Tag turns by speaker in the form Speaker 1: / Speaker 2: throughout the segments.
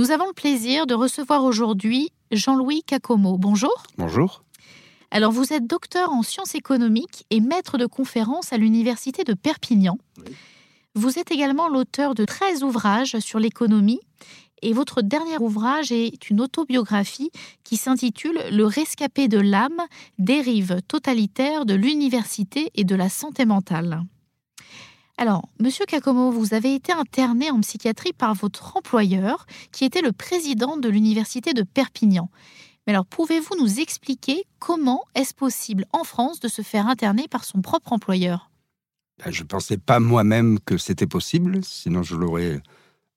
Speaker 1: Nous avons le plaisir de recevoir aujourd'hui Jean-Louis Cacomo. Bonjour.
Speaker 2: Bonjour.
Speaker 1: Alors, vous êtes docteur en sciences économiques et maître de conférences à l'Université de Perpignan. Vous êtes également l'auteur de 13 ouvrages sur l'économie et votre dernier ouvrage est une autobiographie qui s'intitule Le rescapé de l'âme, dérive totalitaire de l'université et de la santé mentale. Alors, monsieur Kakomo, vous avez été interné en psychiatrie par votre employeur, qui était le président de l'université de Perpignan. Mais alors, pouvez-vous nous expliquer comment est-ce possible en France de se faire interner par son propre employeur?
Speaker 2: Ben, Je ne pensais pas moi-même que c'était possible, sinon je l'aurais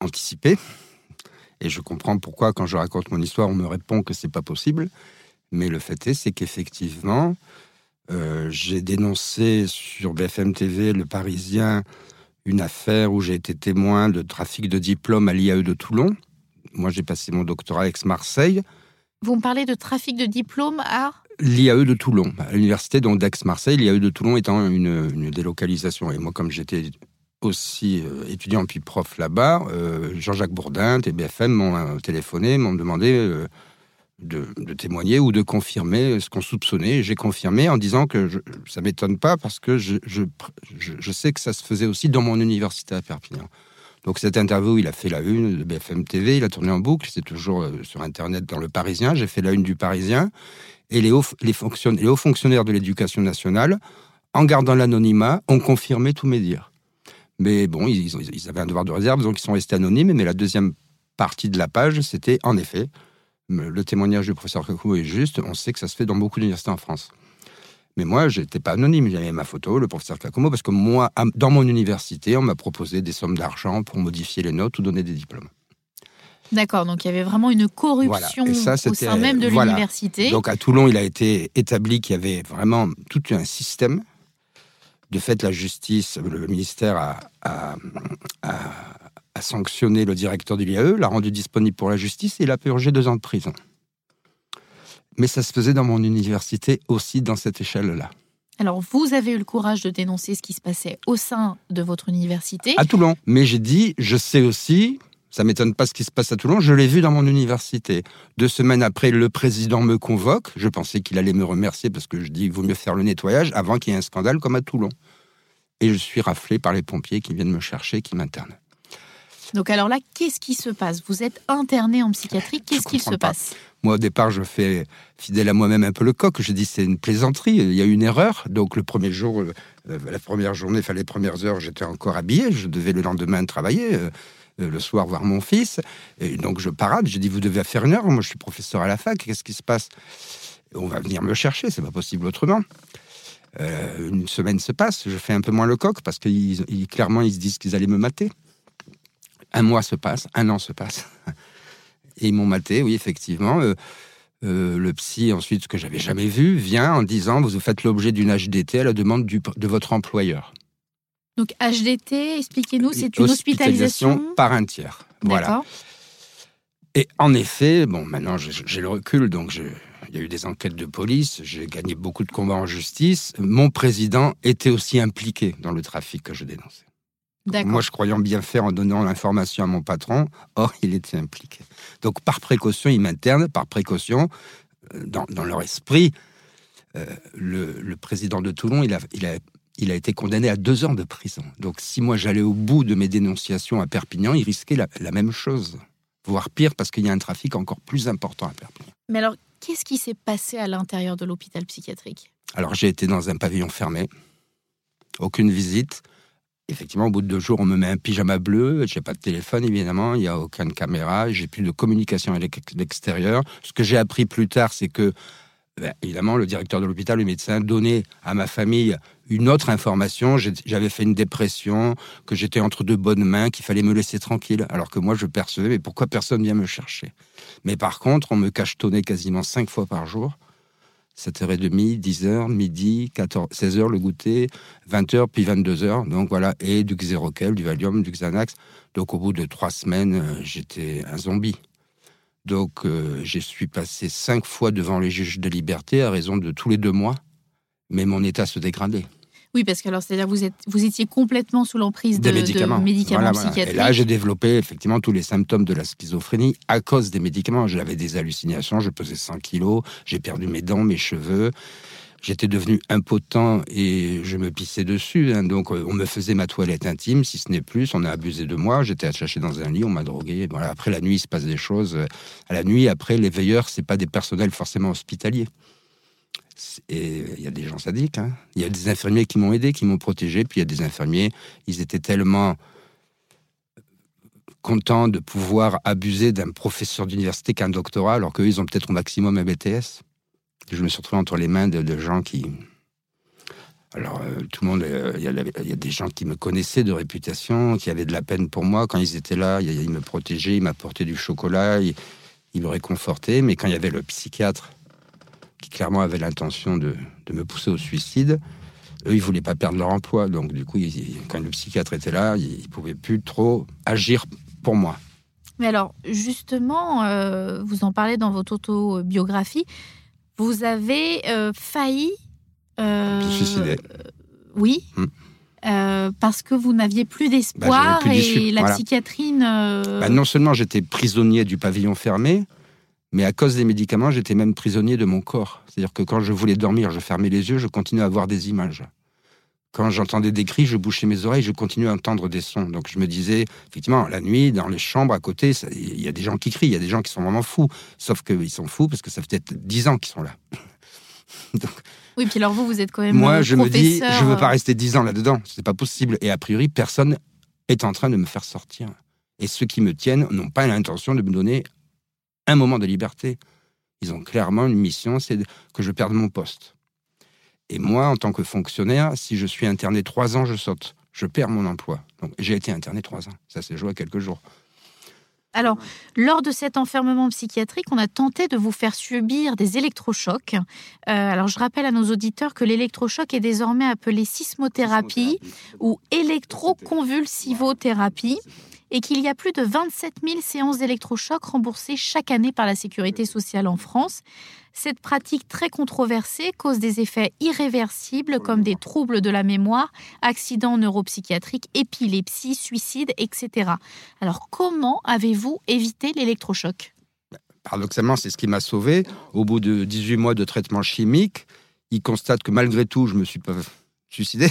Speaker 2: anticipé. Et je comprends pourquoi, quand je raconte mon histoire, on me répond que c'est pas possible. Mais le fait est, c'est qu'effectivement, euh, j'ai dénoncé sur BFM TV, Le Parisien, une affaire où j'ai été témoin de trafic de diplômes à l'IAE de Toulon. Moi, j'ai passé mon doctorat à Aix-Marseille.
Speaker 1: Vous me parlez de trafic de diplômes à
Speaker 2: L'IAE de Toulon, à l'université d'Aix-Marseille, l'IAE de Toulon étant une, délocalisation. Et moi, comme j'étais aussi euh, étudiant puis prof là-bas, euh, Jean-Jacques Bourdin, TBFM, m'ont téléphoné, m'ont demandé de, témoigner ou de confirmer ce qu'on soupçonnait. J'ai confirmé en disant que je, ça m'étonne pas parce que je, sais que ça se faisait aussi dans mon université à Perpignan. Donc cette interview, il a fait la une de BFM TV, il a tourné en boucle, c'est toujours euh, sur Internet dans le Parisien. J'ai fait la une du Parisien. Et les hauts, les les hauts fonctionnaires de l'éducation nationale, en gardant l'anonymat, ont confirmé tous mes dires. Mais bon, ils, ils, avaient un devoir de réserve, donc ils sont restés anonymes. Mais la deuxième partie de la page, c'était en effet le témoignage du professeur Kakou est juste, on sait que ça se fait dans beaucoup d'universités en France. Mais moi, je n'étais pas anonyme, j'avais ma photo, le professeur Kakumo, parce que moi, dans mon université, on m'a proposé des sommes d'argent pour modifier les notes ou donner des diplômes.
Speaker 1: D'accord, donc il y avait vraiment une corruption au sein même de l'université.
Speaker 2: Donc à Toulon, il a été établi qu'il y avait vraiment tout un système. De fait, la justice, le ministère a a sanctionné le directeur de l'IAE, l'a rendu disponible pour la justice et il a purgé deux ans de prison. Mais ça se faisait dans mon université aussi dans cette échelle-là.
Speaker 1: Alors, vous avez eu le courage de dénoncer ce qui se passait au sein de votre université.
Speaker 2: À Toulon. Mais j'ai dit, je sais aussi, ça m'étonne pas ce qui se passe à Toulon, je l'ai vu dans mon université. Deux semaines après, le président me convoque. Je pensais qu'il allait me remercier parce que je dis, il vaut mieux faire le nettoyage avant qu'il y ait un scandale comme à Toulon. Et je suis raflé par les pompiers qui viennent me chercher, qui m'internent.
Speaker 1: Donc alors là, qu'est-ce qui se passe? Vous êtes interné en psychiatrie, qu'est-ce qui se passe?
Speaker 2: Moi, au départ, je fais fidèle à moi-même un peu le coq. Je dis c'est une plaisanterie, il y a une erreur. Donc le premier jour, euh, la première journée, enfin les premières heures, j'étais encore habillé. Je devais le lendemain travailler. Euh, euh, le soir voir mon fils. Et donc je parade, j'ai dit vous devez faire une heure, moi je suis professeur à la fac, qu'est-ce qui se passe? On va venir me chercher, c'est pas possible autrement. une semaine se passe, je fais un peu moins le coq parce qu'ils clairement ils se disent qu'ils allaient me mater. Un mois se passe, un an se passe. Et ils m'ont maté, oui, effectivement. Euh, euh, le psy, ensuite, ce que j'avais jamais vu, vient en disant Vous faites l'objet d'une HDT à la demande de votre employeur.
Speaker 1: Donc, HDT, expliquez-nous, c'est une hospitalisation,
Speaker 2: par un tiers. Voilà. Et en effet, bon, maintenant j'ai le recul, donc il y a eu des enquêtes de police, j'ai gagné beaucoup de combats en justice. Mon président était aussi impliqué dans le trafic que je dénonçais. Moi, je croyais bien faire en donnant l'information à mon patron, or il était impliqué. Donc, par précaution, ils m'internent, par précaution, euh, dans, leur esprit, euh, le, président de Toulon, il a, il, a, il a été condamné à deux ans de prison. Donc, si moi j'allais au bout de mes dénonciations à Perpignan, il risquait la, la même chose, voire pire, parce qu'il y a un trafic encore plus important à Perpignan.
Speaker 1: Mais alors, qu'est-ce qui s'est passé à l'intérieur de l'hôpital psychiatrique?
Speaker 2: Alors, j'ai été dans un pavillon fermé, aucune visite Effectivement, au bout de deux jours, on me met un pyjama bleu. J'ai pas de téléphone, évidemment. Il n'y a aucune caméra. J'ai plus de communication avec l'extérieur. Ce que j'ai appris plus tard, c'est que, ben, évidemment, le directeur de l'hôpital, le médecin, donnait à ma famille une autre information. J'avais fait une dépression, que j'étais entre de bonnes mains, qu'il fallait me laisser tranquille. Alors que moi, je percevais, mais pourquoi personne vient me chercher? Mais par contre, on me cachetonnait quasiment cinq fois par jour. 7h30, 10h, midi, 14, 16h le goûter, 20h puis 22h. Donc voilà, et du Xeroquel, du Valium, du Xanax. Donc au bout de trois semaines, euh, j'étais un zombie. Donc euh, je suis passé cinq fois devant les juges de liberté à raison de tous les deux mois, mais mon état se dégradait.
Speaker 1: Oui, parce que alors, c'est-à-dire vous êtes, vous étiez complètement sous l'emprise de,
Speaker 2: Des médicaments.
Speaker 1: de médicaments
Speaker 2: Voilà, voilà.
Speaker 1: psychiatriques.
Speaker 2: Et là, j'ai développé effectivement tous les symptômes de la schizophrénie à cause des médicaments. J'avais des hallucinations, je pesais 100 kilos, j'ai perdu mes dents, mes cheveux. J'étais devenu impotent et je me pissais dessus. hein. Donc, euh, on me faisait ma toilette intime, si ce n'est plus. On a abusé de moi. J'étais attaché dans un lit, on m'a drogué. Voilà. Après, la nuit, il se passe des choses. À la nuit, après, les veilleurs, c'est pas des personnels forcément hospitaliers. Et il y a des gens sadiques. hein. Il y a des infirmiers qui m'ont aidé, qui m'ont protégé. Puis il y a des infirmiers, ils étaient tellement contents de pouvoir abuser d'un professeur d'université qu'un doctorat, alors qu'eux, ils ont peut-être au maximum un BTS. Je me suis retrouvé entre les mains de, gens qui. Alors, euh, tout le monde, euh, il y, a des gens qui me connaissaient de réputation, qui avaient de la peine pour moi. Quand ils étaient là, ils, me protégeaient, ils m'apportaient du chocolat, ils me réconfortaient. Mais quand il y avait le psychiatre, qui clairement avait l'intention de, de me pousser au suicide, eux, ils voulaient pas perdre leur emploi. Donc, du coup, ils- quand le psychiatre était là, ils, ils pouvaient plus trop agir pour moi.
Speaker 1: Mais alors, justement, euh, vous en parlez dans votre autobiographie, vous avez euh, failli. euh,
Speaker 2: suicider.
Speaker 1: Oui.
Speaker 2: Hmm.
Speaker 1: Euh, parce que vous n'aviez plus d'espoir
Speaker 2: Bah, plus
Speaker 1: et la
Speaker 2: voilà.
Speaker 1: psychiatrie ne-
Speaker 2: Bah, non seulement j'étais prisonnier du pavillon fermé, mais à cause des médicaments, j'étais même prisonnier de mon corps. C'est-à-dire que quand je voulais dormir, je fermais les yeux, je continuais à voir des images. Quand j'entendais des cris, je bouchais mes oreilles, je continuais à entendre des sons. Donc je me disais, effectivement, la nuit, dans les chambres à côté, il y a des gens qui crient, il y a des gens qui sont vraiment fous. Sauf qu'ils sont fous parce que ça fait peut-être 10 ans qu'ils sont là. Donc,
Speaker 1: Oui, puis alors vous, vous êtes quand même.
Speaker 2: moi, je me dis, je veux pas
Speaker 1: euh,
Speaker 2: rester 10 ans là-dedans. C'est pas possible. Et a priori, personne est en train de me faire sortir. Et ceux qui me tiennent n'ont pas l'intention de me donner un moment de liberté. Ils ont clairement une mission, c'est que je perde mon poste. Et moi, en tant que fonctionnaire, si je suis interné trois ans, je saute. Je perds mon emploi. Donc, j'ai été interné trois ans. Ça s'est joué à quelques jours.
Speaker 1: Alors, lors de cet enfermement psychiatrique, on a tenté de vous faire subir des électrochocs. Euh, alors, je rappelle à nos auditeurs que l'électrochoc est désormais appelé sismothérapie ou électroconvulsivothérapie et qu'il y a plus de 27 000 séances d'électrochoc remboursées chaque année par la Sécurité sociale en France. Cette pratique très controversée cause des effets irréversibles comme des troubles de la mémoire, accidents neuropsychiatriques, épilepsie, suicide, etc. Alors comment avez-vous évité l'électrochoc?
Speaker 2: Paradoxalement, c'est ce qui m'a sauvé. Au bout de 18 mois de traitement chimique, ils constatent que malgré tout, je me suis pas suicidé,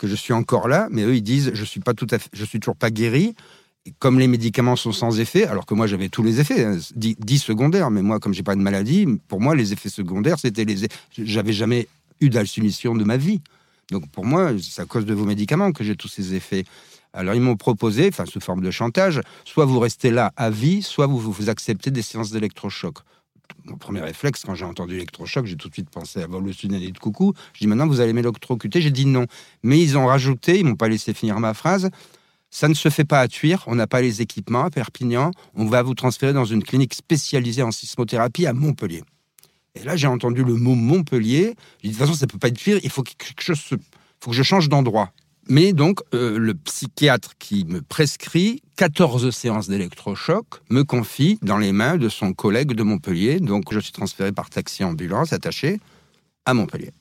Speaker 2: que je suis encore là, mais eux, ils disent, je suis pas tout à fait, je suis toujours pas guéri. Comme les médicaments sont sans effet, alors que moi j'avais tous les effets, hein, 10, 10 secondaires, mais moi comme j'ai pas de maladie, pour moi les effets secondaires c'était les, j'avais jamais eu d'hallucination de ma vie. Donc pour moi c'est à cause de vos médicaments que j'ai tous ces effets. Alors ils m'ont proposé, enfin sous forme de chantage, soit vous restez là à vie, soit vous, vous, vous acceptez des séances d'électrochoc. Mon premier réflexe, quand j'ai entendu électrochoc, j'ai tout de suite pensé à vol le de coucou. Je dis maintenant vous allez m'électrocuter. J'ai dit non. Mais ils ont rajouté, ils m'ont pas laissé finir ma phrase. Ça ne se fait pas à Tuire, on n'a pas les équipements à Perpignan. On va vous transférer dans une clinique spécialisée en sismothérapie à Montpellier. Et là, j'ai entendu le mot Montpellier. J'ai dit, de toute façon, ça peut pas être Tuire, il faut que je change d'endroit. Mais donc, euh, le psychiatre qui me prescrit 14 séances d'électrochoc me confie dans les mains de son collègue de Montpellier. Donc, je suis transféré par taxi ambulance attaché à Montpellier.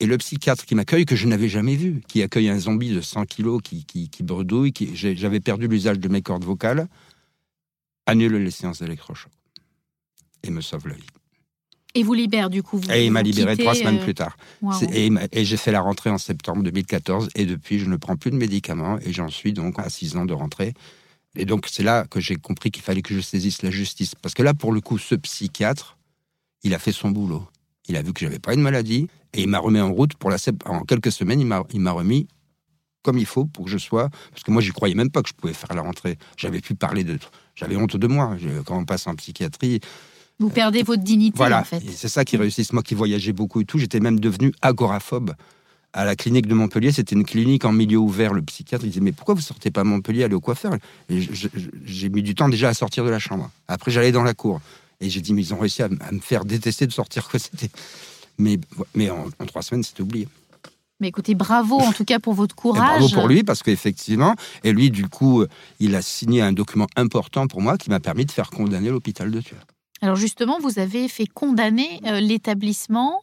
Speaker 2: Et le psychiatre qui m'accueille, que je n'avais jamais vu, qui accueille un zombie de 100 kilos qui, qui, bredouille, qui, j'avais perdu l'usage de mes cordes vocales, annule les séances d'électrochoc et me sauve la vie.
Speaker 1: Et vous libère du coup vous,
Speaker 2: Et il m'a libéré
Speaker 1: quittez,
Speaker 2: trois semaines
Speaker 1: euh,
Speaker 2: plus tard. Et, j'ai fait la rentrée en septembre 2014 et depuis je ne prends plus de médicaments et j'en suis donc à 6 ans de rentrée. Et donc c'est là que j'ai compris qu'il fallait que je saisisse la justice. Parce que là pour le coup ce psychiatre, il a fait son boulot. Il a vu que j'avais pas une maladie et il m'a remis en route pour la en quelques semaines il m'a remis comme il faut pour que je sois parce que moi j'y croyais même pas que je pouvais faire la rentrée. J'avais pu parler de j'avais honte de moi quand on passe en psychiatrie.
Speaker 1: Vous perdez votre dignité
Speaker 2: Voilà,
Speaker 1: en fait.
Speaker 2: C'est ça qui réussit. Moi qui voyageais beaucoup et tout, j'étais même devenu agoraphobe. À la clinique de Montpellier, c'était une clinique en milieu ouvert. Le psychiatre il disait Mais pourquoi vous sortez pas à Montpellier, allez au coiffeur? Et j'ai mis du temps déjà à sortir de la chambre. Après, j'allais dans la cour. Et j'ai dit Mais ils ont réussi à, me faire détester de sortir. C'était... Mais, mais en, en trois semaines, c'était oublié.
Speaker 1: Mais écoutez, bravo en tout cas pour votre
Speaker 2: Et
Speaker 1: courage.
Speaker 2: bravo pour lui, parce qu'effectivement, et lui, du coup, il a signé un document important pour moi qui m'a permis de faire condamner l'hôpital de Tueur.
Speaker 1: Alors justement, vous avez fait condamner euh, l'établissement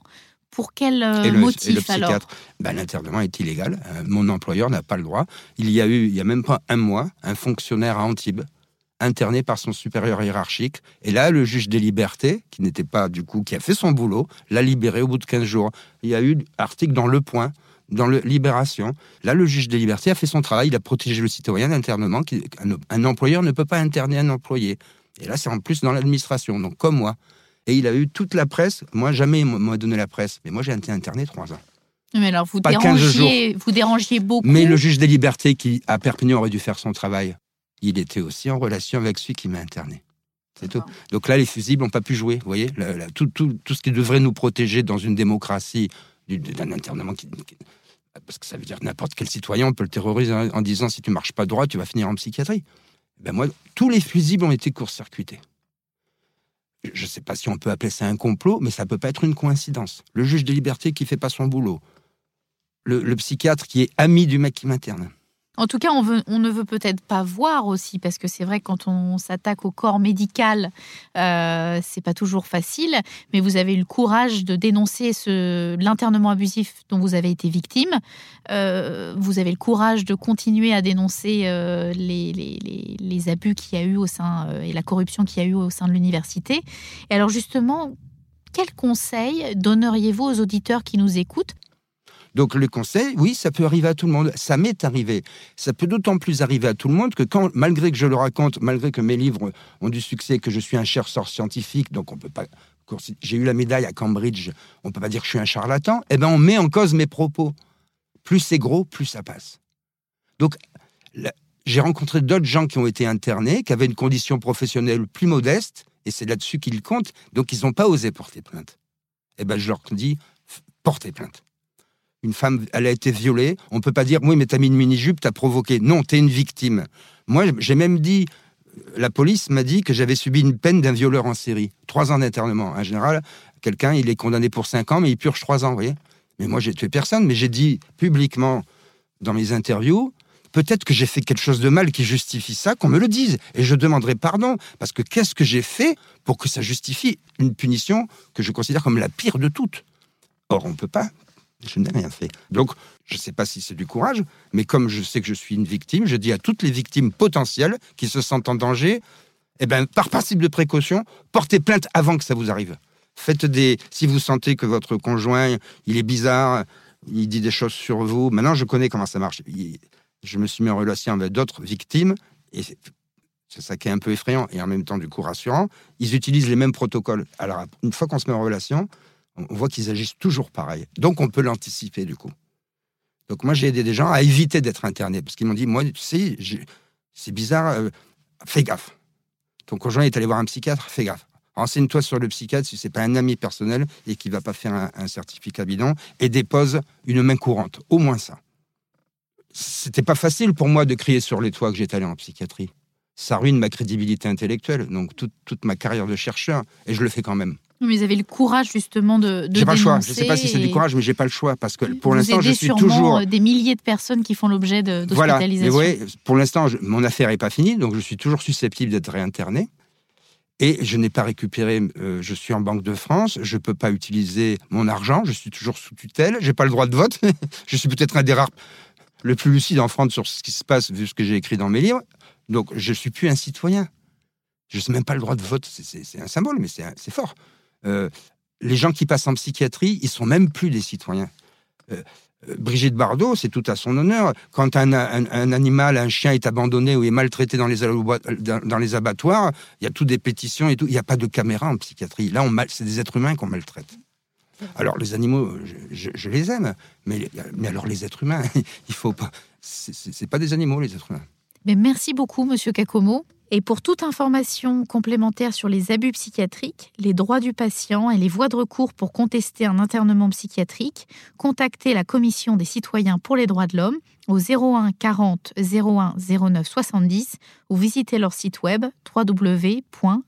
Speaker 1: Pour quel euh, motif alors?
Speaker 2: ben, L'internement est illégal. Euh, mon employeur n'a pas le droit. Il y a eu, il y a même pas un mois, un fonctionnaire à Antibes interné par son supérieur hiérarchique. Et là, le juge des libertés, qui n'était pas du coup, qui a fait son boulot, l'a libéré au bout de 15 jours. Il y a eu article dans Le Point, dans le Libération. Là, le juge des libertés a fait son travail. Il a protégé le citoyen d'internement. Un employeur ne peut pas interner un employé. Et là, c'est en plus dans l'administration. Donc, comme moi. Et il a eu toute la presse. Moi, jamais il m'a donné la presse. Mais moi, j'ai été interné trois ans.
Speaker 1: Mais alors, vous dérangiez, vous dérangiez beaucoup.
Speaker 2: Mais le juge des libertés, qui à Perpignan aurait dû faire son travail, il était aussi en relation avec celui qui m'a interné. C'est tout. Donc là, les fusibles n'ont pas pu jouer. Vous voyez, tout, tout, tout, ce qui devrait nous protéger dans une démocratie d'un internement qui, parce que ça veut dire n'importe quel citoyen peut le terroriser en disant si tu marches pas droit, tu vas finir en psychiatrie. Ben moi, tous les fusibles ont été court-circuités. Je ne sais pas si on peut appeler ça un complot, mais ça peut pas être une coïncidence. Le juge des libertés qui fait pas son boulot, le psychiatre qui est ami du mec qui m'interne,
Speaker 1: en tout cas, on, ne veut peut-être pas voir aussi, parce que c'est vrai quand on s'attaque au corps médical, euh, c'est pas toujours facile. Mais vous avez eu le courage de dénoncer l'internement abusif dont vous avez été victime. Euh, vous avez le courage de continuer à dénoncer euh, les, abus qu'il y a eu au sein euh, et la corruption qu'il y a eu au sein de l'université. Et alors justement, quel conseil donneriez-vous aux auditeurs qui nous écoutent
Speaker 2: donc le conseil, oui, ça peut arriver à tout le monde. Ça m'est arrivé. Ça peut d'autant plus arriver à tout le monde que quand, malgré que je le raconte, malgré que mes livres ont du succès, que je suis un chercheur scientifique, donc on peut pas. J'ai eu la médaille à Cambridge, on peut pas dire que je suis un charlatan. Eh ben, on met en cause mes propos. Plus c'est gros, plus ça passe. Donc, j'ai rencontré d'autres gens qui ont été internés, qui avaient une condition professionnelle plus modeste, et c'est là-dessus qu'ils comptent. Donc, ils n'ont pas osé porter plainte. Eh ben, je leur dis, portez plainte une femme, elle a été violée, on ne peut pas dire oui, mais t'as mis une mini-jupe, t'as provoqué. Non, t'es une victime. Moi, j'ai même dit, la police m'a dit que j'avais subi une peine d'un violeur en série. Trois ans d'internement. En général, quelqu'un, il est condamné pour cinq ans, mais il purge trois ans, vous voyez. Mais moi, j'ai tué personne, mais j'ai dit publiquement dans mes interviews, peut-être que j'ai fait quelque chose de mal qui justifie ça, qu'on me le dise. Et je demanderai pardon, parce que qu'est-ce que j'ai fait pour que ça justifie une punition que je considère comme la pire de toutes? Or, on ne peut pas je n'ai rien fait. Donc, je ne sais pas si c'est du courage, mais comme je sais que je suis une victime, je dis à toutes les victimes potentielles qui se sentent en danger, eh ben, par principe de précaution, portez plainte avant que ça vous arrive. Faites des. Si vous sentez que votre conjoint, il est bizarre, il dit des choses sur vous. Maintenant, je connais comment ça marche. Je me suis mis en relation avec d'autres victimes et c'est ça qui est un peu effrayant et en même temps du coup rassurant. Ils utilisent les mêmes protocoles. Alors, une fois qu'on se met en relation, on voit qu'ils agissent toujours pareil. Donc on peut l'anticiper du coup. Donc moi j'ai aidé des gens à éviter d'être internés parce qu'ils m'ont dit moi tu sais c'est bizarre euh, fais gaffe. Ton conjoint est allé voir un psychiatre fais gaffe. Renseigne-toi sur le psychiatre si c'est pas un ami personnel et qui va pas faire un, certificat bidon et dépose une main courante. Au moins ça. C'était pas facile pour moi de crier sur les toits que j'étais allé en psychiatrie. Ça ruine ma crédibilité intellectuelle, donc toute, toute ma carrière de chercheur, et je le fais quand même.
Speaker 1: Mais vous avez le courage justement de. de
Speaker 2: j'ai pas le choix. Je ne sais pas si c'est du courage, mais j'ai pas le choix parce que pour l'instant, je suis toujours.
Speaker 1: Euh, des milliers de personnes qui font l'objet d'hospitalisation.
Speaker 2: Voilà. Mais pour l'instant, mon affaire est pas finie, donc je suis toujours susceptible d'être réinterné. Et je n'ai pas récupéré. Euh, je suis en Banque de France. Je peux pas utiliser mon argent. Je suis toujours sous tutelle. J'ai pas le droit de vote. je suis peut-être un des rares le plus lucide en France sur ce qui se passe vu ce que j'ai écrit dans mes livres. Donc je suis plus un citoyen. Je n'ai même pas le droit de vote. C'est un symbole, mais c'est fort. Euh, les gens qui passent en psychiatrie, ils sont même plus des citoyens. Euh, euh, Brigitte Bardot, c'est tout à son honneur. Quand un, animal, un chien est abandonné ou est maltraité dans les, abattoirs, il y a toutes des pétitions et tout. Il n'y a pas de caméra en psychiatrie. Là, c'est des êtres humains qu'on maltraite. Alors les animaux, je, les aime, mais, mais alors les êtres humains, il faut pas. C'est pas des animaux les êtres humains.
Speaker 1: Mais merci beaucoup, Monsieur Kakomo. Et pour toute information complémentaire sur les abus psychiatriques, les droits du patient et les voies de recours pour contester un internement psychiatrique, contactez la Commission des citoyens pour les droits de l'homme au 01 40 01 09 70 ou visitez leur site web www.ccdh.fr.